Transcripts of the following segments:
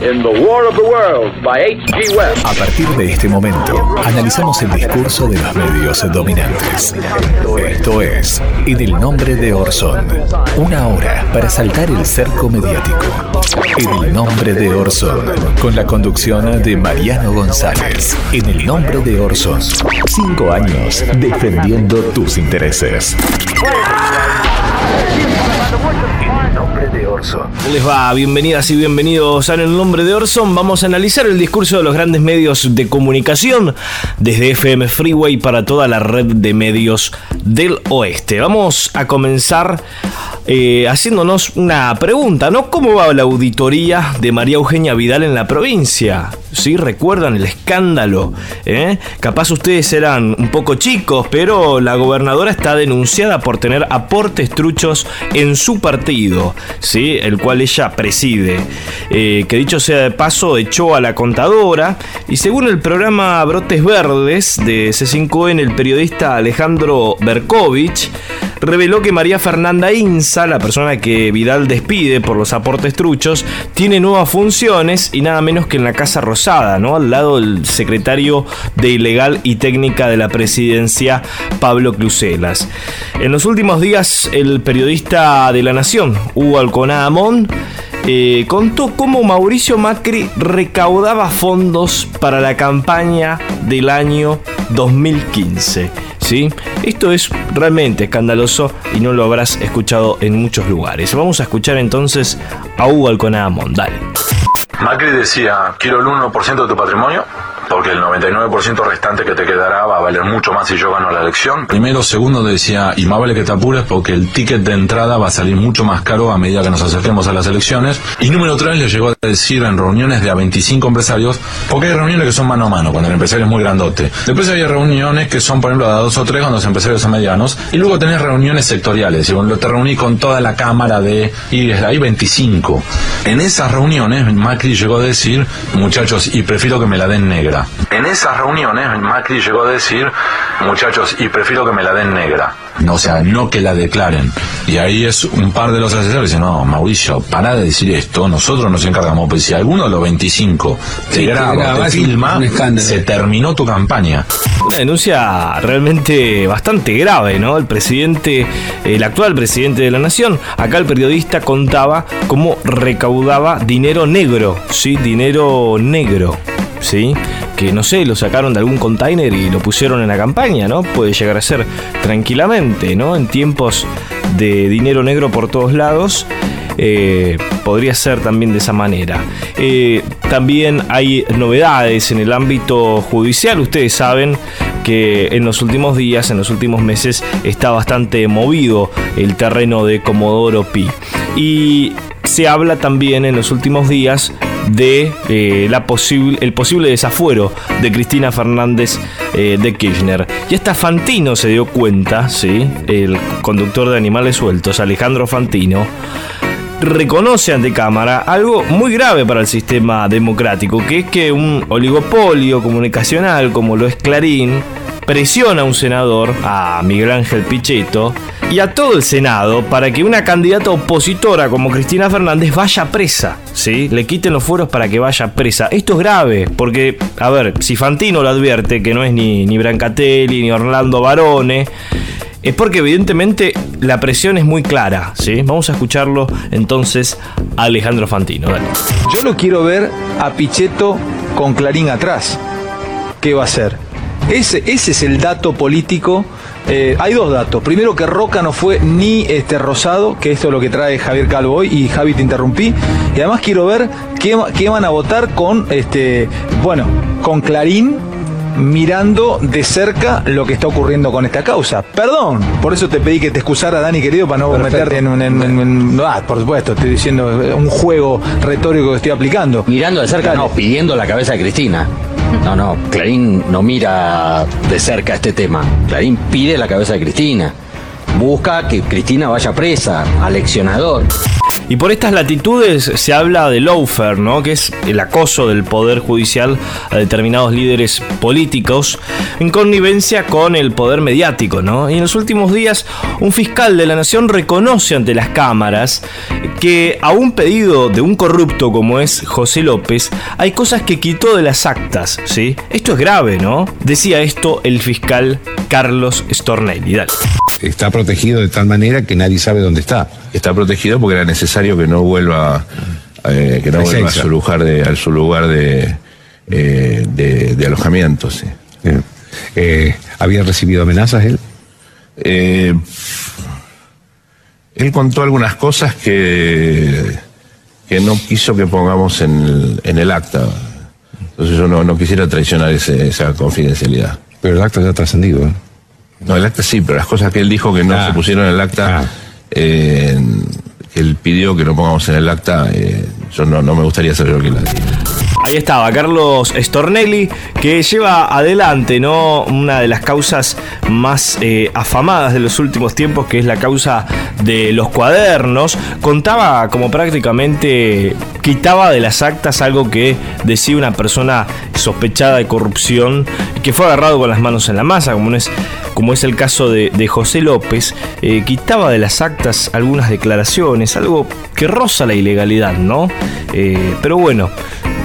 In The War of the Worlds by H.G. Wells. A partir de este momento, analizamos el discurso de los medios dominantes. Esto es En el nombre de Orson. Una hora para saltar el cerco mediático. En el nombre de Orson. Con la conducción de Mariano González. En el nombre de Orson. Cinco años defendiendo tus intereses. Nombre de Orson. ¿Cómo les va? Bienvenidas y bienvenidos a En el nombre de Orson. Vamos a analizar el discurso de los grandes medios de comunicación desde FM Freeway para toda la red de medios del oeste. Vamos a comenzar eh, haciéndonos una pregunta, ¿no? ¿Cómo va la auditoría de María Eugenia Vidal en la provincia? ¿Sí? ¿Recuerdan el escándalo? ¿Eh? Capaz ustedes eran un poco chicos, pero la gobernadora está denunciada por tener aportes truchos en su partido, ¿sí? El cual ella preside. Eh, que dicho sea de paso, echó a la contadora y según el programa Brotes Verdes de C5N, el periodista Alejandro Berkovich reveló que María Fernanda Inza, la persona que Vidal despide por los aportes truchos, tiene nuevas funciones y nada menos que en la Casa Rosada, ¿no? Al lado del secretario de Ilegal y Técnica de la Presidencia, Pablo Cluselas. En los últimos días, el periodista de La Nación, Hugo Alconá eh, contó cómo Mauricio Macri recaudaba fondos para la campaña del año 2015. ¿sí? Esto es realmente escandaloso y no lo habrás escuchado en muchos lugares. Vamos a escuchar entonces a Hugo Alconamón. Dale. Macri decía, quiero el 1% de tu patrimonio, porque el 99% restante que te quedará va a valer mucho más si yo gano la elección. Primero, segundo decía, y más vale que te apures porque el ticket de entrada va a salir mucho más caro a medida que nos acerquemos a las elecciones. Y número tres, le llegó a decir en reuniones de a 25 empresarios, porque hay reuniones que son mano a mano, cuando el empresario es muy grandote. Después hay reuniones que son, por ejemplo, a dos o tres cuando los empresarios son medianos. Y luego tenés reuniones sectoriales, y cuando te reuní con toda la cámara de, y ahí 25. En esas reuniones, Macri llegó a decir, muchachos, y prefiero que me la den negra. En esas reuniones, Macri llegó a decir, muchachos, y prefiero que me la den negra. No, o sea, no que la declaren. Y ahí es un par de los asesores dicen, no, Mauricio, para de decir esto, nosotros nos encargamos. Pues si alguno de los 25 te Sí, te graba, graba, te filma, se terminó tu campaña. Una denuncia realmente bastante grave, ¿no? El presidente, el actual presidente de la nación, acá el periodista contaba cómo recaudaba dinero negro, ¿sí? Dinero negro, ¿sí? No sé, lo sacaron de algún container y lo pusieron en la campaña, ¿no? Puede llegar a ser tranquilamente, ¿no? En tiempos de dinero negro por todos lados. eh, podría ser también de esa manera. Eh, también hay novedades en el ámbito judicial. Ustedes saben que en los últimos días, en los últimos meses, está bastante movido el terreno de Comodoro Pi. Y se habla también en los últimos días de eh, la posible, el posible desafuero de Cristina Fernández eh, de Kirchner. Y hasta Fantino se dio cuenta, ¿sí? el conductor de Animales Sueltos, Alejandro Fantino, reconoce ante cámara algo muy grave para el sistema democrático, que es que un oligopolio comunicacional como lo es Clarín presiona a un senador, a Miguel Ángel Pichetto, y a todo el Senado para que una candidata opositora como Cristina Fernández vaya presa, ¿sí? Le quiten los fueros para que vaya presa. Esto es grave, porque, a ver, si Fantino lo advierte, que no es ni, ni Brancatelli ni Orlando Barone, es porque evidentemente la presión es muy clara, ¿sí? Vamos a escucharlo entonces a Alejandro Fantino. Yo lo quiero ver a Pichetto con Clarín atrás. ¿Qué va a hacer? Ese, ese es el dato político. Eh, hay dos datos. Primero que Roca no fue ni este Rosado, que esto es lo que trae Javier Calvo hoy, y Javi te interrumpí. Y además quiero ver qué, qué van a votar con este, bueno, con Clarín mirando de cerca lo que está ocurriendo con esta causa. Perdón, por eso te pedí que te excusara, Dani, querido, para no meterte en un... en- en- en- ah, por supuesto, estoy diciendo eh, un juego retórico que estoy aplicando. Mirando de cerca, no, pidiendo la cabeza de Cristina. No, no, Clarín no mira de cerca este tema. Clarín pide la cabeza de Cristina. Busca que Cristina vaya presa, aleccionador. Y por estas latitudes se habla de lawfare, ¿no? que es el acoso del Poder Judicial a determinados líderes políticos en connivencia con el poder mediático. ¿no? Y en los últimos días un fiscal de la Nación reconoce ante las cámaras que a un pedido de un corrupto como es José López hay cosas que quitó de las actas. ¿sí? Esto es grave, ¿no? Decía esto el fiscal Carlos Stornelli. Está protegido de tal manera que nadie sabe dónde está. Está protegido porque era necesario que no vuelva, eh, que no vuelva a su lugar de, a su lugar de, eh, de, de alojamiento. sí. Eh, ¿Había recibido amenazas él? Eh, él contó algunas cosas que, que no quiso que pongamos en el, en el acta. Entonces yo no, no quisiera traicionar ese- esa confidencialidad. Pero el acta ya ha trascendido. ¿eh? No, el acta sí, pero las cosas que él dijo que no Ah. se pusieron en el acta, Ah. eh, que él pidió que no pongamos en el acta, eh, yo no, no me gustaría ser yo quien las diga. Ahí estaba Carlos Stornelli, que lleva adelante ¿no? una de las causas más eh, afamadas de los últimos tiempos, que es la causa de los cuadernos. Contaba como prácticamente quitaba de las actas algo que decía una persona sospechada de corrupción, que fue agarrado con las manos en la masa, como es, como es el caso de, José López, eh, quitaba de las actas algunas declaraciones, algo que roza la ilegalidad, ¿no? Eh, pero bueno.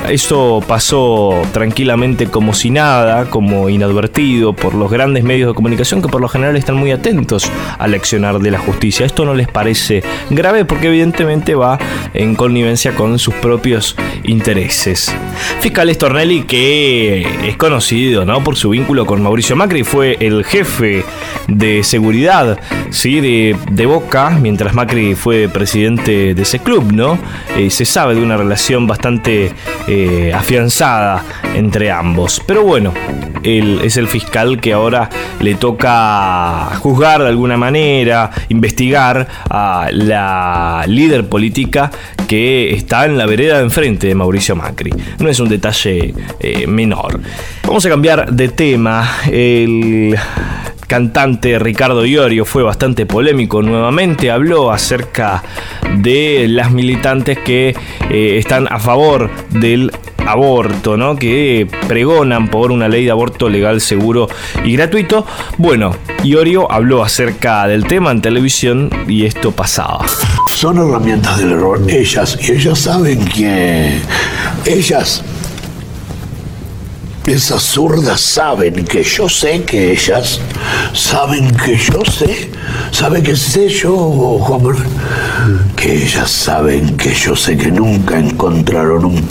Eso pasó tranquilamente como si nada, como inadvertido por los grandes medios de comunicación que por lo general están muy atentos al accionar de la justicia. Esto no les parece grave porque evidentemente va en connivencia con sus propios intereses. Fiscal Stornelli que es conocido ¿no? por su vínculo con Mauricio Macri, fue el jefe de seguridad ¿sí? de, de Boca mientras Macri fue presidente de ese club, ¿no? Eh, se sabe de una relación bastante eh, afianzada entre ambos. Pero bueno, él es el fiscal que ahora le toca juzgar de alguna manera, investigar a la líder política que está en la vereda de enfrente de Mauricio Macri. No es un detalle eh, menor. Vamos a cambiar de tema. El cantante Ricardo Iorio fue bastante polémico nuevamente, habló acerca de las militantes que eh, están a favor del aborto, ¿no? Que pregonan por una ley de aborto legal, seguro y gratuito. Bueno, Iorio habló acerca del tema en televisión y esto pasaba. son herramientas del error ellas y ellas saben que ellas esas zurdas saben que yo sé que ellas saben que yo sé saben que sé yo Juan Manuel que ellas saben que yo sé que nunca encontraron un,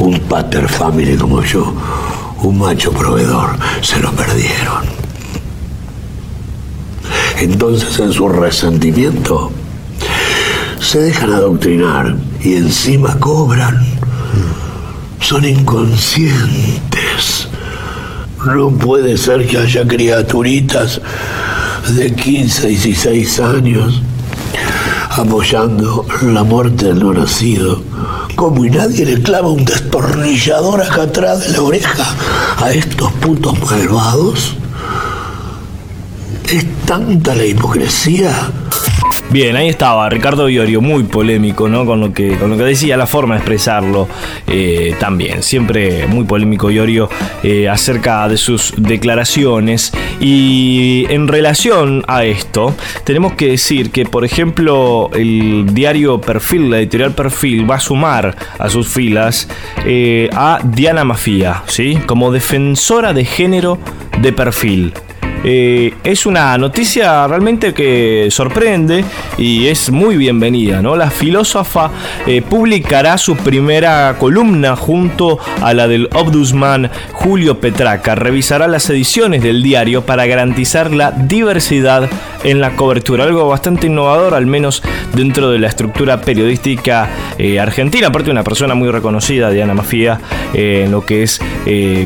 un pater family como yo un macho proveedor se lo perdieron entonces en su resentimiento se dejan adoctrinar y encima cobran. Son inconscientes. No puede ser que haya criaturitas de 15, 16 años apoyando la muerte del no nacido. Como y nadie le clava un destornillador acá atrás de la oreja a estos putos malvados. Es tanta la hipocresía Bien, ahí estaba Ricardo Iorio, muy polémico, ¿no? Con lo que, con lo que decía, la forma de expresarlo eh, también. Siempre muy polémico Iorio eh, acerca de sus declaraciones. Y en relación a esto, tenemos que decir que, por ejemplo, el diario Perfil, la editorial Perfil, va a sumar a sus filas eh, a Diana Mafía, ¿sí? Como defensora de género de perfil. Eh, es una noticia realmente que sorprende y es muy bienvenida. ¿no? La filósofa eh, publicará su primera columna junto a la del Obdusman Julio Petraca. Revisará las ediciones del diario para garantizar la diversidad en la cobertura. Algo bastante innovador, al menos dentro de la estructura periodística eh, argentina. Aparte una persona muy reconocida, Diana Mafía, en lo que es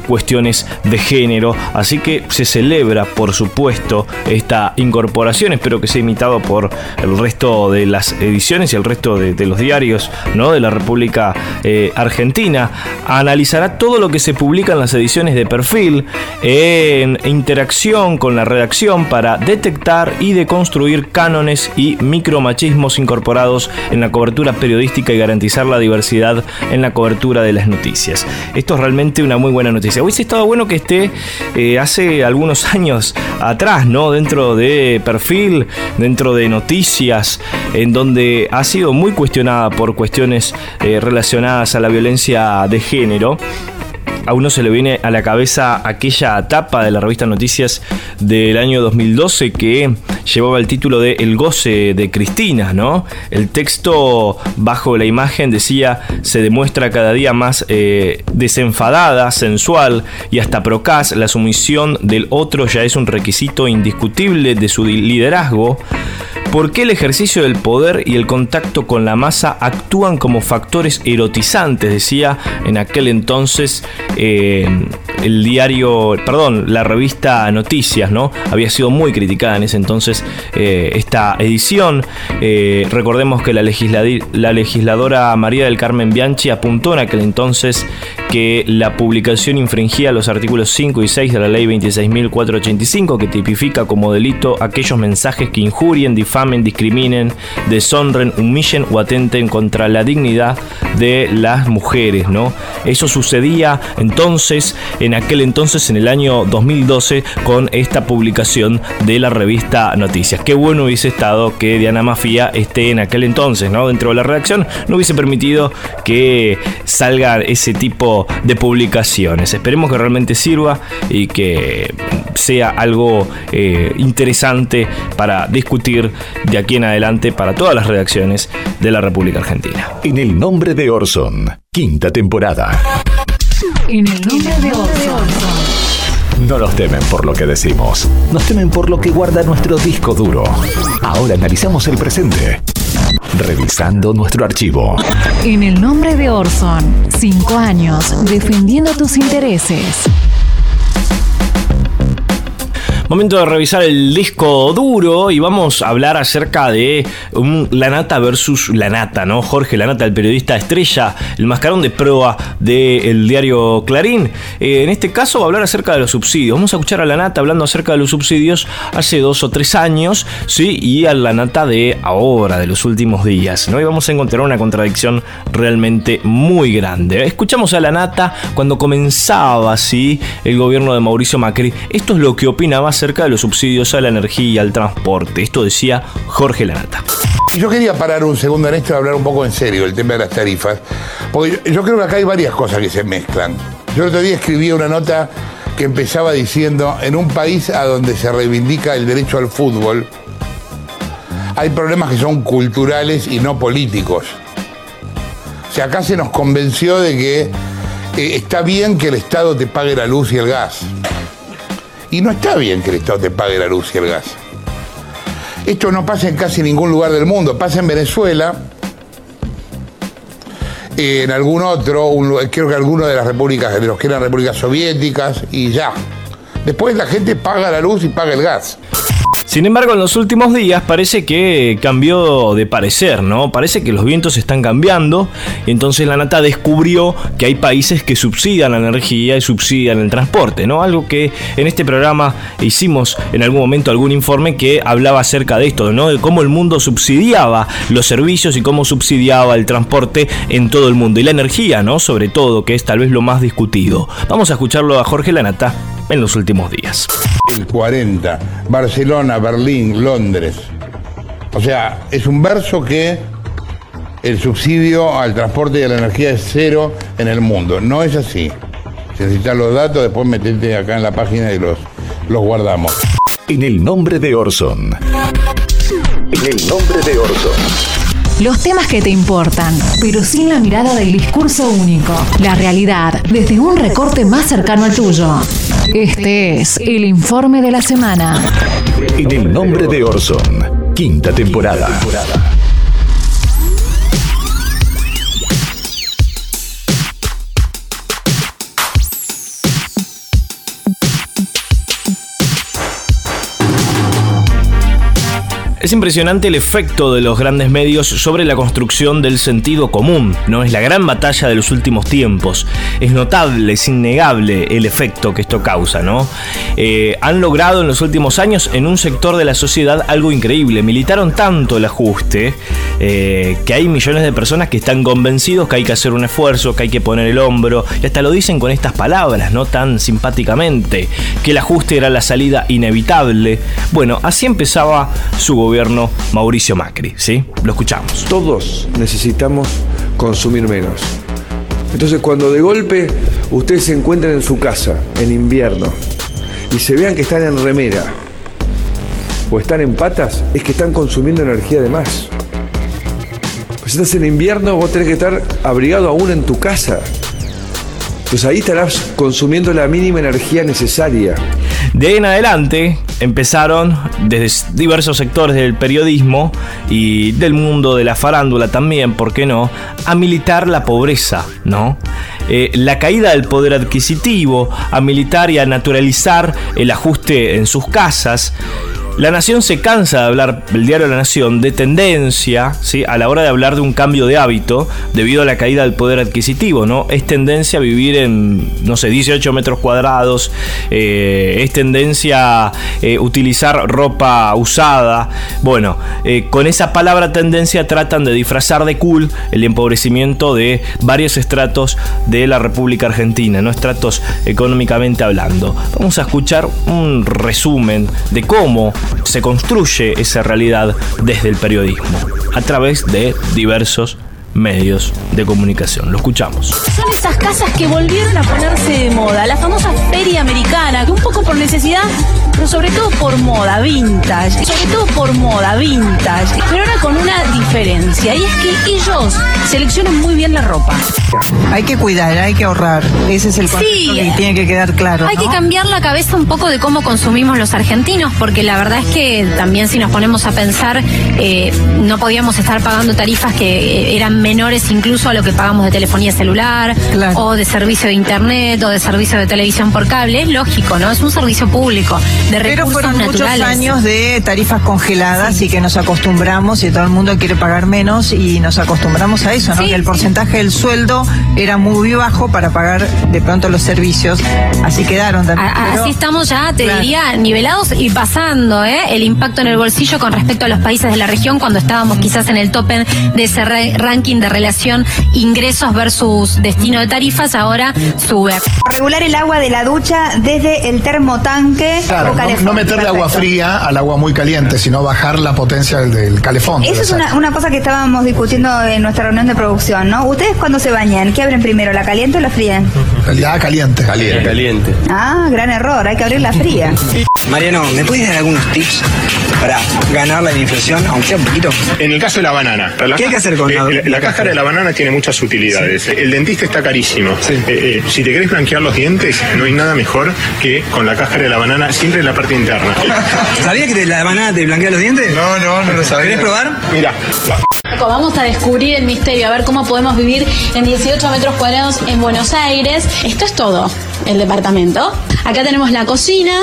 cuestiones de género. Así que se celebra por por supuesto, esta incorporación. Espero que sea imitado por el resto de las ediciones y el resto de, los diarios ¿no? de la República eh, Argentina. Analizará todo lo que se publica en las ediciones de perfil en interacción con la redacción para detectar y deconstruir cánones y micromachismos incorporados en la cobertura periodística y garantizar la diversidad en la cobertura de las noticias. Esto es realmente una muy buena noticia. Hubiese estado bueno que esté eh, hace algunos años atrás, ¿no? Dentro de perfil, dentro de noticias, en donde ha sido muy cuestionada por cuestiones eh, relacionadas a la violencia de género a uno se le viene a la cabeza aquella etapa de la revista Noticias del año 2012 que llevaba el título de El goce de Cristina, ¿no? El texto bajo la imagen decía se demuestra cada día más eh, desenfadada, sensual y hasta procaz. La sumisión del otro ya es un requisito indiscutible de su liderazgo. ¿Por qué el ejercicio del poder y el contacto con la masa actúan como factores erotizantes? Decía en aquel entonces eh, el diario, perdón, la revista Noticias, ¿no? Había sido muy criticada en ese entonces eh, esta edición. Eh, recordemos que la, la legisladora María del Carmen Bianchi apuntó en aquel entonces que la publicación infringía los artículos 5 y 6 de la ley 26.485 que tipifica como delito aquellos mensajes que injurien, difamen, discriminen, deshonren, humillen o atenten contra la dignidad de las mujeres, ¿no? Eso sucedía entonces, en aquel entonces, en el año 2012, con esta publicación de la revista Noticias. Qué bueno hubiese estado que Diana Mafia esté en aquel entonces, ¿no? Dentro de la redacción, no hubiese permitido que salga ese tipo de publicaciones. Esperemos que realmente sirva y que sea algo eh, interesante para discutir de aquí en adelante para todas las redacciones de la República Argentina. En el nombre de Orson, quinta temporada. En el nombre de Orson. No nos temen por lo que decimos, nos temen por lo que guarda nuestro disco duro. Ahora analizamos el presente revisando nuestro archivo. En el nombre de Orson, cinco años defendiendo tus intereses. Momento de revisar el disco duro y vamos a hablar acerca de un Lanata versus Lanata, ¿no? Jorge Lanata, el periodista estrella, el mascarón de prueba del diario Clarín. Eh, en este caso va a hablar acerca de los subsidios. Vamos a escuchar a Lanata hablando acerca de los subsidios hace dos o tres años, ¿sí? Y a Lanata de ahora, de los últimos días, ¿no? Y vamos a encontrar una contradicción realmente muy grande. Escuchamos a Lanata cuando comenzaba, ¿sí? El gobierno de Mauricio Macri. Esto es lo que opinaba acerca de los subsidios a la energía y al transporte. Esto decía Jorge Lanata. Yo quería parar un segundo en esto y hablar un poco en serio del tema de las tarifas, porque yo, creo que acá hay varias cosas que se mezclan. Yo el otro día escribí una nota que empezaba diciendo, en un país a donde se reivindica el derecho al fútbol, hay problemas que son culturales y no políticos. O sea, acá se nos convenció de que eh, está bien que el Estado te pague la luz y el gas. Y no está bien que el Estado te pague la luz y el gas. Esto no pasa en casi ningún lugar del mundo. Pasa en Venezuela, en algún otro, creo que alguno de las repúblicas, de los que eran repúblicas soviéticas, y ya. Después la gente paga la luz y paga el gas. Sin embargo, en los últimos días parece que cambió de parecer, ¿no? Parece que los vientos están cambiando. Y entonces la Nata descubrió que hay países que subsidian la energía y subsidian el transporte, ¿no? Algo que en este programa hicimos en algún momento algún informe que hablaba acerca de esto, ¿no? De cómo el mundo subsidiaba los servicios y cómo subsidiaba el transporte en todo el mundo. Y la energía, ¿no? Sobre todo, que es tal vez lo más discutido. Vamos a escucharlo a Jorge Lanata en los últimos días. El 40, Barcelona, Berlín, Londres. O sea, es un verso que el subsidio al transporte y a la energía es cero en el mundo. No es así. Si necesitas los datos, después metete acá en la página y los, los guardamos. En el nombre de Orson. En el nombre de Orson. Los temas que te importan, pero sin la mirada del discurso único. La realidad desde un recorte más cercano al tuyo. Este es el informe de la semana. En el nombre de Orson, quinta temporada. Es impresionante el efecto de los grandes medios sobre la construcción del sentido común, ¿no? Es la gran batalla de los últimos tiempos. Es notable, es innegable el efecto que esto causa, ¿no? Eh, han logrado en los últimos años en un sector de la sociedad algo increíble. Militaron tanto el ajuste eh, que hay millones de personas que están convencidos que hay que hacer un esfuerzo, que hay que poner el hombro, y hasta lo dicen con estas palabras, no tan simpáticamente, que el ajuste era la salida inevitable. Bueno, así empezaba su gobierno Mauricio Macri. ¿sí? Lo escuchamos. Todos necesitamos consumir menos. Entonces cuando de golpe ustedes se encuentran en su casa, en invierno, y se vean que están en remera o están en patas, es que están consumiendo energía de más. Pues si estás en invierno, vos tenés que estar abrigado aún en tu casa. Entonces ahí estarás consumiendo la mínima energía necesaria. De ahí en adelante empezaron desde diversos sectores del periodismo y del mundo de la farándula también, ¿por qué no?, a militar la pobreza, ¿no? Eh, la caída del poder adquisitivo, a militar y a naturalizar el ajuste en sus casas. La Nación se cansa de hablar, el diario La Nación, de tendencia, ¿sí? a la hora de hablar de un cambio de hábito debido a la caída del poder adquisitivo, ¿no? Es tendencia a vivir en, no sé, 18 metros cuadrados, eh, es tendencia a eh, utilizar ropa usada. Bueno, eh, con esa palabra tendencia tratan de disfrazar de cool el empobrecimiento de varios estratos de la República Argentina, no estratos económicamente hablando. Vamos a escuchar un resumen de cómo se construye esa realidad desde el periodismo, a través de diversos medios de comunicación. Lo escuchamos. Son esas casas que volvieron a ponerse de moda, la famosa feria americana, que un poco por necesidad, pero sobre todo por moda, vintage, sobre todo por moda, vintage, pero ahora con una diferencia, y es que ellos seleccionan muy bien la ropa. Hay que cuidar, hay que ahorrar, ese es el concepto que tiene que quedar claro. Hay ¿no? que cambiar la cabeza un poco de cómo consumimos los argentinos, porque la verdad es que también si nos ponemos a pensar, eh, no podíamos estar pagando tarifas que eran menores incluso a lo que pagamos de telefonía celular, o de servicio de internet, o de servicio de televisión por cable. Es lógico, ¿no? Es un servicio público de Pero recursos fueron muchos años de tarifas congeladas y que nos acostumbramos y todo el mundo quiere pagar menos y nos acostumbramos a eso, ¿no? que el porcentaje del sueldo era muy bajo para pagar de pronto los servicios. Así quedaron también. A- pero- Así estamos ya, te Claro. diría, nivelados y pasando ¿eh? el impacto en el bolsillo con respecto a los países de la región cuando estábamos quizás en el tope de ese ra- ranking de relación ingresos versus destino de tarifas, ahora sube. Regular el agua de la ducha desde el termotanque Claro, o no, calefón. no meterle agua fría al agua muy caliente, sino bajar la potencia del, del calefón. Esa debe es una, una cosa que estábamos discutiendo en nuestra reunión de producción, ¿no? ¿Ustedes cuando se bañan, qué abren primero, la caliente o la fría? Ya caliente. Caliente. Caliente. Ah, gran error, hay que abrir la fría. Mariano, ¿me puedes dar algunos tips para ganar la inflación, aunque sea un poquito? En el caso de la banana. la ¿Qué hay que hacer con eh, la- la, la cáscara de la banana tiene muchas utilidades. El dentista está carísimo. Eh, eh, si te querés blanquear los dientes, no hay nada mejor que con la cáscara de la banana, siempre en la parte interna. ¿Sabías que la banana te blanquea los dientes? No, no, no lo sabía. ¿Querés probar? Mira. Vamos a descubrir el misterio, a ver cómo podemos vivir en 18 metros cuadrados en Buenos Aires. Esto es todo, el departamento. Acá tenemos la cocina.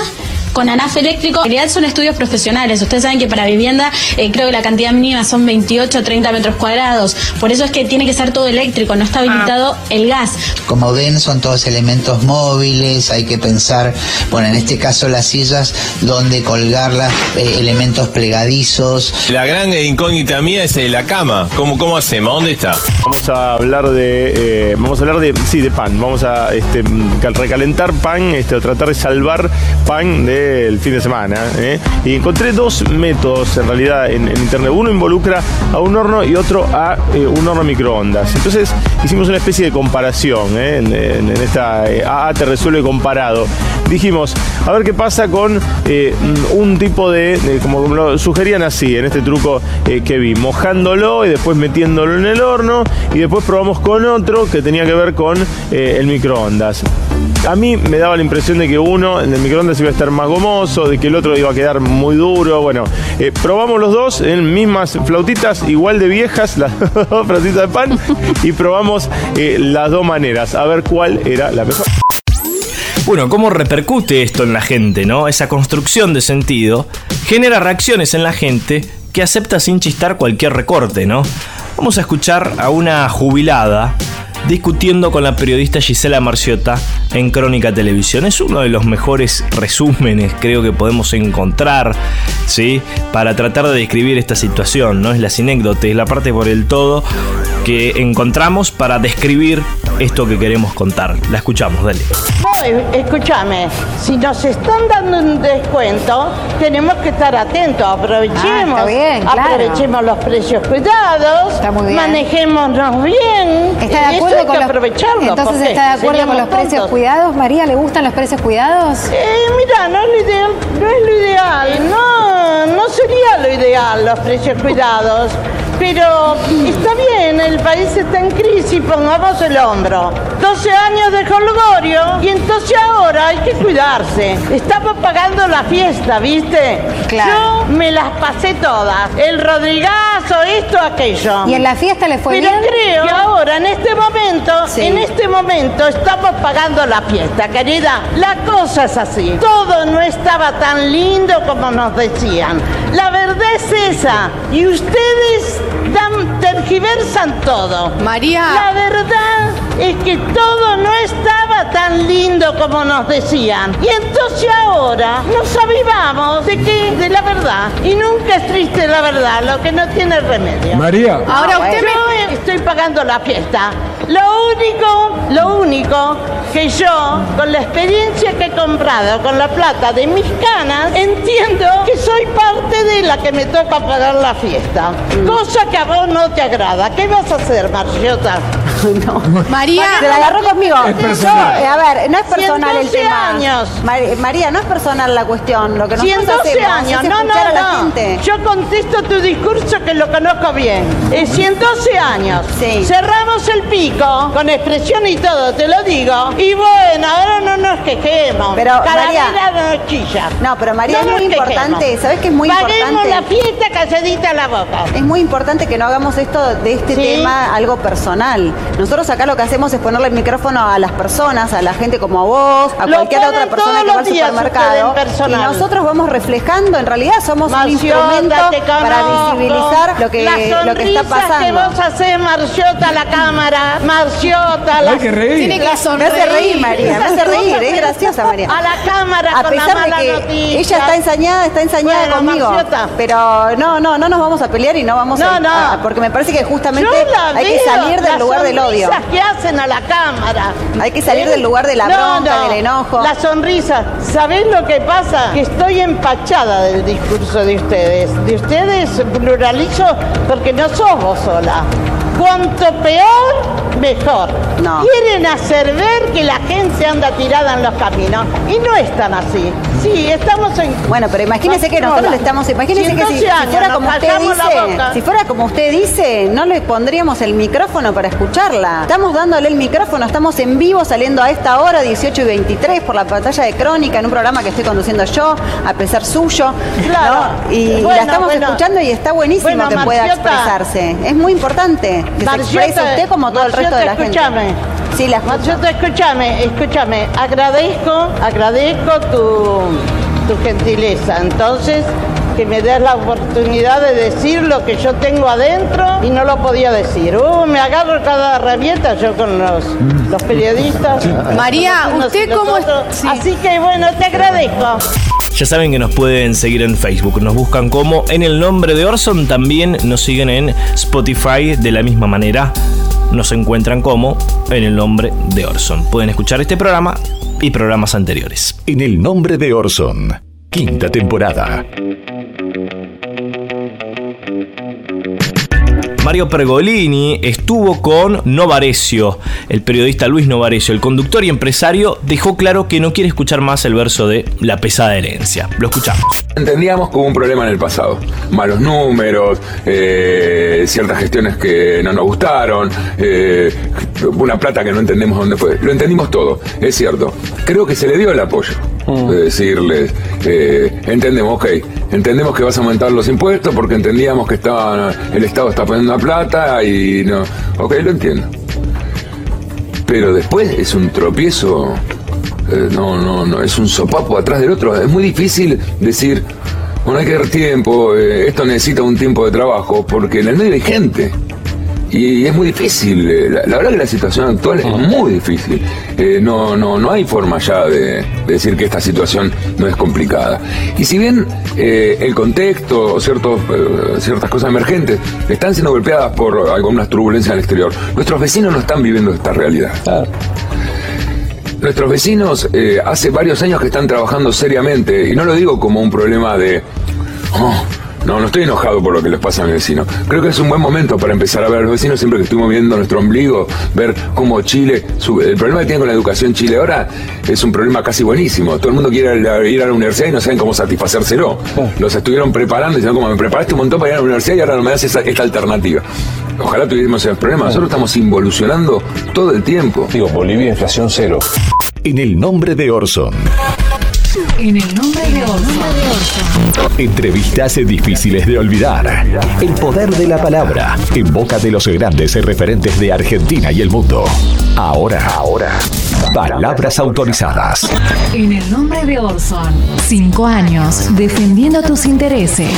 Con ANAF eléctrico, en realidad son estudios profesionales. Ustedes saben que para vivienda eh, creo que la cantidad mínima son 28 o 30 metros cuadrados. Por eso es que tiene que ser todo eléctrico, no está habilitado el gas. Como ven, son todos elementos móviles, hay que pensar, bueno, en este caso las sillas, donde colgarlas, eh, elementos plegadizos. La gran incógnita mía es eh, la cama. ¿Cómo, cómo hacemos? ¿Dónde está? Vamos a hablar de, eh, vamos a hablar de, sí, de pan. Vamos a este, cal- recalentar pan, este, o tratar de salvar pan del fin de semana. ¿eh? Y encontré dos métodos en realidad en, internet. Uno involucra a un horno y otro a eh, un horno microondas. Entonces hicimos una especie de comparación ¿eh? en, en- esta AA te resuelve comparado. Dijimos, a ver qué pasa con un tipo de, como lo sugerían así, en este truco que vi, mojándolo y después metiéndolo en el horno y después probamos con otro que tenía que ver con el microondas. A mí me daba la impresión de que uno en el microondas iba a estar más gomoso, de que el otro iba a quedar muy duro. Bueno, eh, probamos los dos en mismas flautitas, igual de viejas, las dos flautitas de pan, y probamos eh, las dos maneras, a ver cuál era la mejor. Bueno, ¿cómo repercute esto en la gente, no? Esa construcción de sentido genera reacciones en la gente que acepta sin chistar cualquier recorte, ¿no? Vamos a escuchar a una jubilada discutiendo con la periodista Gisela Marciota en Crónica Televisión. Es uno de los mejores resúmenes, creo que podemos encontrar, ¿sí? Para tratar de describir esta situación, ¿no? Es las anécdotas, es la parte por el todo que encontramos para describir esto que queremos contar. La escuchamos, dale. Voy, escúchame, si nos están dando un descuento, tenemos que estar atentos, aprovechemos, Ah, está bien, claro. aprovechemos los precios cuidados, bien. manejémonos bien. ¿Está de Eso acuerdo hay con que los aprovecharlo. Entonces está de acuerdo con los precios tontos. cuidados, María, ¿le gustan los precios cuidados? Eh, mira, no es lo ideal, no es lo ideal, no, no sería lo ideal los precios cuidados. Pero está bien, el país está en crisis, pongamos el hombro. 12 años de holgorio y entonces ahora hay que cuidarse. Estamos pagando la fiesta, ¿viste? Yo me las pasé todas. El Rodrigazo, esto, aquello. ¿Y en la fiesta le fue Pero bien? creo que ahora, en este momento, en este momento estamos pagando la fiesta, querida. La cosa es así. Todo no estaba tan lindo como nos decían. La verdad es esa. Y ustedes dan, tergiversan todo. María. La verdad es que todo no estaba tan lindo como nos decían. Y entonces ahora nos avivamos de que, de la verdad. Y nunca es triste la verdad, lo que no tiene remedio. María. Ahora usted me... estoy pagando la fiesta. Lo único, lo único que yo, con la experiencia que he comprado, con la plata de mis canas, entiendo que soy parte de la que me toca pagar la fiesta. Cosa que a vos no te agrada. ¿Qué vas a hacer, Marciota? No. María, Se la agarró conmigo. Es Yo, a ver, no es personal el 112 tema. años. Mari- María, no es personal la cuestión. Lo que nosotros 112 hacemos años, es no, escuchar a la no, no. gente. Yo contesto tu discurso que lo conozco bien. Es 112 años. Cerramos el pico con expresión y todo, te lo digo. Y bueno, ahora no nos quejemos. Pero, Calavera María- no chilla. No, pero María, es muy importante, ¿sabes qué es muy Paguemos importante? la fiesta calladita la boca. Es muy importante que no hagamos esto de este Sí. tema algo personal. Nosotros acá lo que hacemos es ponerle el micrófono a las personas, a la gente como a vos, a Lo cualquier otra persona que va al supermercado. Y nosotros vamos reflejando, en realidad somos un instrumento para visibilizar lo que, Las lo que está pasando. que vos hacés, Marciota, a la cámara. Marciota, Hay la... que reír. Tiene que sonreír. Me hace reír, María, me hace reír, es graciosa, María. A la cámara A con la pesar de mala que noticia. ella está ensañada, está ensañada Bueno, conmigo. Marciota. Pero no, no, no nos vamos a pelear y no vamos No, a, no. a- porque me parece que justamente hay que salir del lugar del odio. que hacen a la cámara. Hay que salir del lugar de la bronca, del enojo. La sonrisa. ¿Sabés lo que pasa? Que estoy empachada del discurso de ustedes. De ustedes pluralizo porque no sos vos sola. Cuanto peor, mejor. Quieren hacer ver que la gente anda tirada en los caminos. Y no es tan así. Sí, estamos en. Bueno, pero imagínese que nosotros estamos, imagínese que si, si 112 años, fuera como usted dice, si fuera como usted dice, no le pondríamos el micrófono para escucharla. Estamos dándole el micrófono, estamos en vivo saliendo a esta hora, 18 y 23, por la pantalla de Crónica, en un programa que estoy conduciendo yo, a pesar suyo. Claro. ¿no? Y Bueno, la estamos bueno. escuchando y está buenísimo Bueno, que pueda expresarse. Es muy importante que se exprese usted como todo el resto de la escúchame. gente. Sí, la escucho. Marciota, escúchame, escúchame. Agradezco, agradezco tu, tu gentileza. Entonces, que me des la oportunidad de decir lo que yo tengo adentro y no lo podía decir. Uh, me agarro cada herramienta yo con los, los periodistas. María, ¿usted cómo es-. Así que bueno, te agradezco. Ya saben que nos pueden seguir en Facebook, nos buscan como en el nombre de Orson, también nos siguen en Spotify de la misma manera, nos encuentran como en el nombre de Orson. Pueden escuchar este programa y programas anteriores. En el nombre de Orson, quinta temporada. Mario Pergolini estuvo con Novarecio, el periodista Luis Novarecio, el conductor y empresario, dejó claro que no quiere escuchar más el verso de La pesada herencia. Lo escuchamos. Entendíamos como un problema en el pasado. Malos números, eh, ciertas gestiones que no nos gustaron, eh, una plata que no entendemos dónde fue. Lo entendimos todo, es cierto. Creo que se le dio el apoyo. De decirles, eh, entendemos, ok, entendemos que vas a aumentar los impuestos porque entendíamos que estaba, el Estado está poniendo una plata y no. Ok, lo entiendo. Pero después es un tropiezo, eh, no, no, no, es un sopapo atrás del otro. Es muy difícil decir, Bueno, hay que dar tiempo, eh, esto necesita un tiempo de trabajo, porque en el medio hay gente. Y es muy difícil, eh, la, la verdad que la situación actual es muy difícil. Eh, no, no, no hay forma ya de, de decir que esta situación no es complicada. Y si bien eh, el contexto, ciertos, eh, ciertas cosas emergentes están siendo golpeadas por algunas turbulencias al exterior, nuestros vecinos no están viviendo esta realidad. Nuestros vecinos hace varios años que están trabajando seriamente, y no lo digo como un problema de... "Oh, no, no estoy enojado por lo que les pasa a mi vecino. Creo que es un buen momento para empezar a ver a los vecinos siempre que estuvimos viendo nuestro ombligo, ver cómo Chile, el problema que tiene con la educación Chile ahora es un problema casi buenísimo. Todo el mundo quiere ir a- la universidad y no saben cómo satisfacérselo. Los estuvieron preparando y diciendo, como me preparaste un montón para ir a la universidad y ahora no me das esa- esta alternativa. Ojalá tuviésemos ese problema. Nosotros estamos involucionando todo el tiempo. Digo, Bolivia, inflación cero. En el nombre de Orson. En el nombre de Orson. Entrevistas difíciles de olvidar. El poder de la palabra en boca de los grandes referentes de Argentina y el mundo. Ahora, ahora. Palabras autorizadas. En el nombre de Orson. Cinco años defendiendo tus intereses.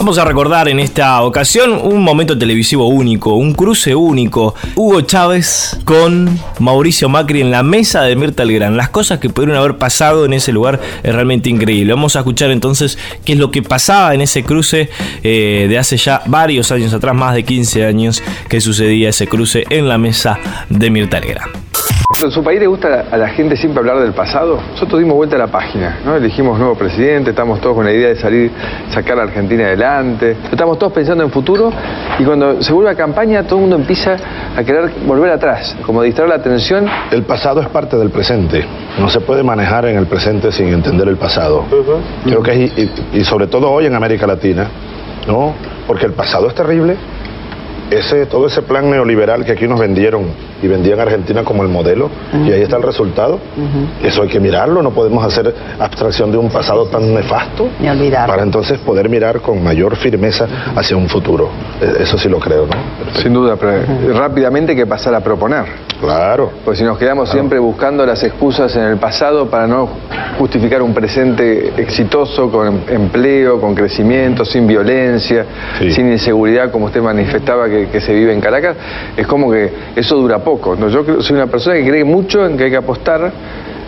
Vamos a recordar en esta ocasión un momento televisivo único, un cruce único. Hugo Chávez con Mauricio Macri en la mesa de Mirta Legrand. Las cosas que pudieron haber pasado en ese lugar es realmente increíble. Vamos a escuchar entonces qué es lo que pasaba en ese cruce eh, de hace ya varios años atrás, más de 15 años, que sucedía ese cruce en la mesa de Mirta Legrand. ¿En su país le gusta a la gente siempre hablar del pasado? Nosotros dimos vuelta a la página, ¿no? Elegimos nuevo presidente, estamos todos con la idea de salir, sacar a Argentina adelante. Estamos todos pensando en futuro y cuando se vuelve a campaña todo el mundo empieza a querer volver atrás, como distraer la atención. El pasado es parte del presente. No se puede manejar en el presente sin entender el pasado. Creo que es, y, y sobre todo hoy en América Latina, ¿no? Porque el pasado es terrible. Ese, todo ese plan neoliberal que aquí nos vendieron y vendían a Argentina como el modelo, y ahí está el resultado. Eso hay que mirarlo, no podemos hacer abstracción de un pasado tan nefasto para entonces poder mirar con mayor firmeza hacia un futuro. E- Eso sí lo creo, ¿no? Sin duda, pero rápidamente hay que pasar a proponer. Claro. Pues si nos quedamos siempre buscando las excusas en el pasado para no justificar un presente exitoso con em- empleo, con crecimiento, sin violencia, sin inseguridad como usted manifestaba que, que se vive en Caracas, es como que eso dura poco. ¿no? Yo creo- soy una persona que cree mucho en que hay que apostar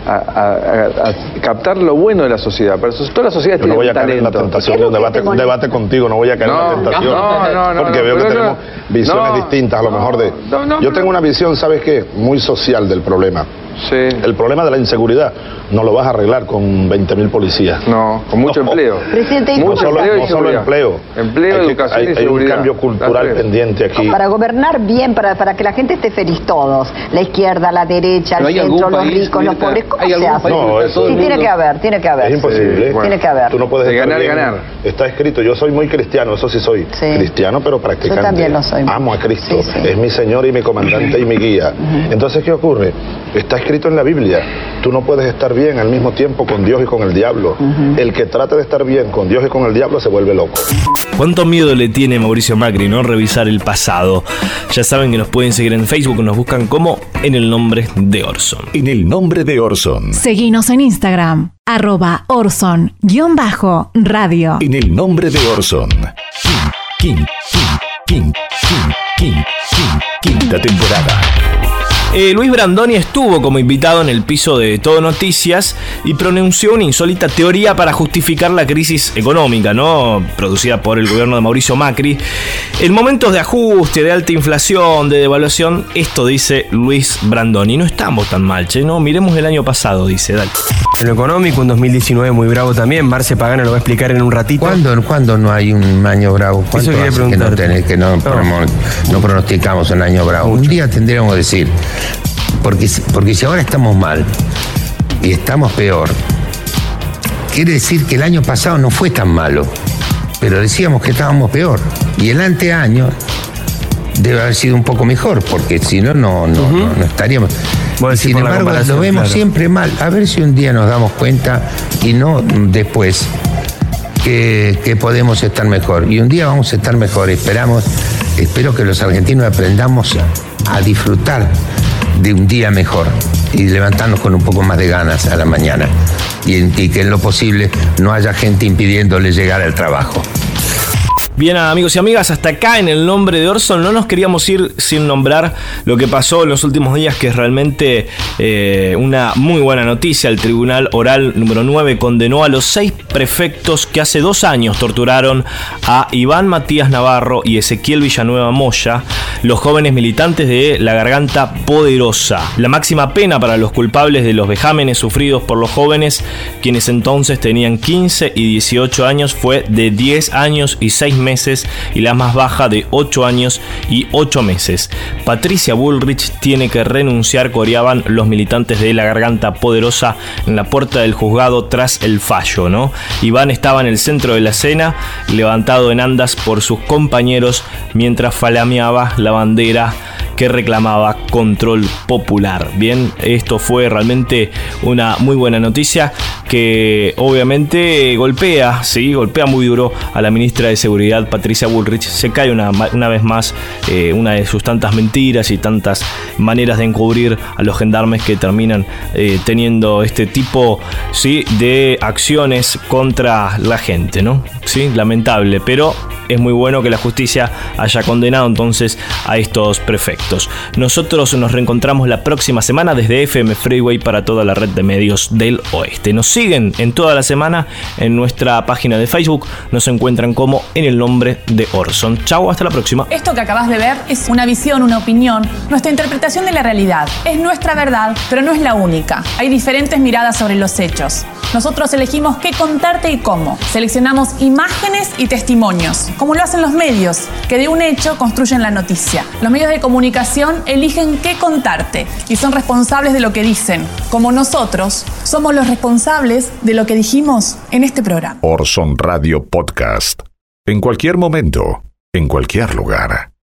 a, a- a- a captar lo bueno de la sociedad. Pero eso- toda la sociedad Yo no voy a caer en la tentación de un debate, un debate contigo, no voy a caer en la tentación. no, no, no, porque no, veo que tenemos no, visiones no, distintas, a lo mejor de. Yo tengo una visión, ¿sabes qué? Muy social del problema. El problema de la inseguridad no lo vas a arreglar con 20.000 policías. No, con mucho empleo. Presidente, y no mucho solo, empleo no solo empleo. Empleo, Hay educación hay, y hay un cambio cultural pendiente aquí. Para gobernar bien, para, para que la gente esté feliz todos, la izquierda, la derecha, el ¿No centro, los país, ricos, los pobres, ¿cómo hay se hace? está todo sí, tiene que haber, tiene que haber. Es imposible. Tiene que haber. Tú no puedes De ganar, bien. ganar. Está escrito, yo soy muy cristiano, eso sí soy. Cristiano, pero practicante. Yo también lo soy. Amo a Cristo. Es mi Señor y mi comandante y mi guía. Entonces, ¿qué ocurre? Está escrito en la Biblia. Tú no puedes estar bien al mismo tiempo con Dios y con el diablo. El que trata de estar bien con Dios y con el diablo se vuelve loco. ¿Cuánto miedo le tiene Mauricio Macri, no? Revisar el pasado. Ya saben que nos pueden seguir en Facebook, nos buscan como en el nombre de Orson. En el nombre de Orson. Seguinos en Instagram, arroba Orson-radio. En el nombre de Orson. Quinta temporada. Eh, Luis Brandoni estuvo como invitado en el piso de Todo Noticias y pronunció una insólita teoría para justificar la crisis económica, ¿no? Producida por el gobierno de Mauricio Macri. En momentos de ajuste, de alta inflación, de devaluación, esto dice Luis Brandoni. No estamos tan mal, che, ¿no? Miremos el año pasado, dice, dale. En lo económico, un 2019 muy bravo también. Marce Pagano lo va a explicar en un ratito. ¿Cuándo, cuándo no hay un año bravo? ¿Cuánto quería hace que no, tenés- que no, no pronosticamos un año bravo? Un día tendríamos que decir, porque, si- porque si ahora estamos mal y estamos peor, quiere decir que el año pasado no fue tan malo, pero decíamos que estábamos peor. Y el anteaño debe haber sido un poco mejor, porque si no, no, no, no, no estaríamos. Sin embargo, lo vemos claro. siempre mal. A ver si un día nos damos cuenta y no después que, que podemos estar mejor. Y un día vamos a estar mejor. Esperamos, espero que los argentinos aprendamos a disfrutar de un día mejor. y levantarnos con un poco más de ganas a la mañana. Y, que en lo posible no haya gente impidiéndole llegar al trabajo. Bien, amigos y amigas, hasta acá en el nombre de Orson no nos queríamos ir sin nombrar lo que pasó en los últimos días, que es realmente eh, una muy buena noticia. El Tribunal Oral número 9 condenó a los seis prefectos que hace dos años torturaron a Iván Matías Navarro y Ezequiel Villanueva Moya, los jóvenes militantes de La Garganta Poderosa. La máxima pena para los culpables de los vejámenes sufridos por los jóvenes, quienes entonces tenían 15 y 18 años, fue de 10 años y 6 meses y la más baja de 8 años y 8 meses. Patricia Bullrich tiene que renunciar, coreaban los militantes de la garganta poderosa en la puerta del juzgado tras el fallo, ¿no? Iván estaba en el centro de la escena, levantado en andas por sus compañeros mientras flameaba la bandera que reclamaba control popular. Bien, esto fue realmente una muy buena noticia que obviamente golpea, sí, golpea muy duro a la ministra de Seguridad Patricia Bullrich. Se cae una, una vez más eh, una de sus tantas mentiras y tantas maneras de encubrir a los gendarmes que terminan eh, teniendo este tipo, sí, de acciones contra la gente, ¿no? Sí, lamentable, pero es muy bueno que la justicia haya condenado entonces a estos prefectos. Nosotros nos reencontramos la próxima semana desde FM Freeway para toda la red de medios del oeste. Nos siguen en toda la semana en nuestra página de Facebook. Nos encuentran como en el nombre de Orson. Chau, hasta la próxima. Esto que acabas de ver es una visión, una opinión, nuestra interpretación de la realidad. Es nuestra verdad, pero no es la única. Hay diferentes miradas sobre los hechos. Nosotros elegimos qué contarte y cómo. Seleccionamos imágenes y testimonios, como lo hacen los medios, que de un hecho construyen la noticia. Los medios de comunicación eligen qué contarte y son responsables de lo que dicen, como nosotros somos los responsables de lo que dijimos en este programa. Orson Radio Podcast. En cualquier momento, en cualquier lugar.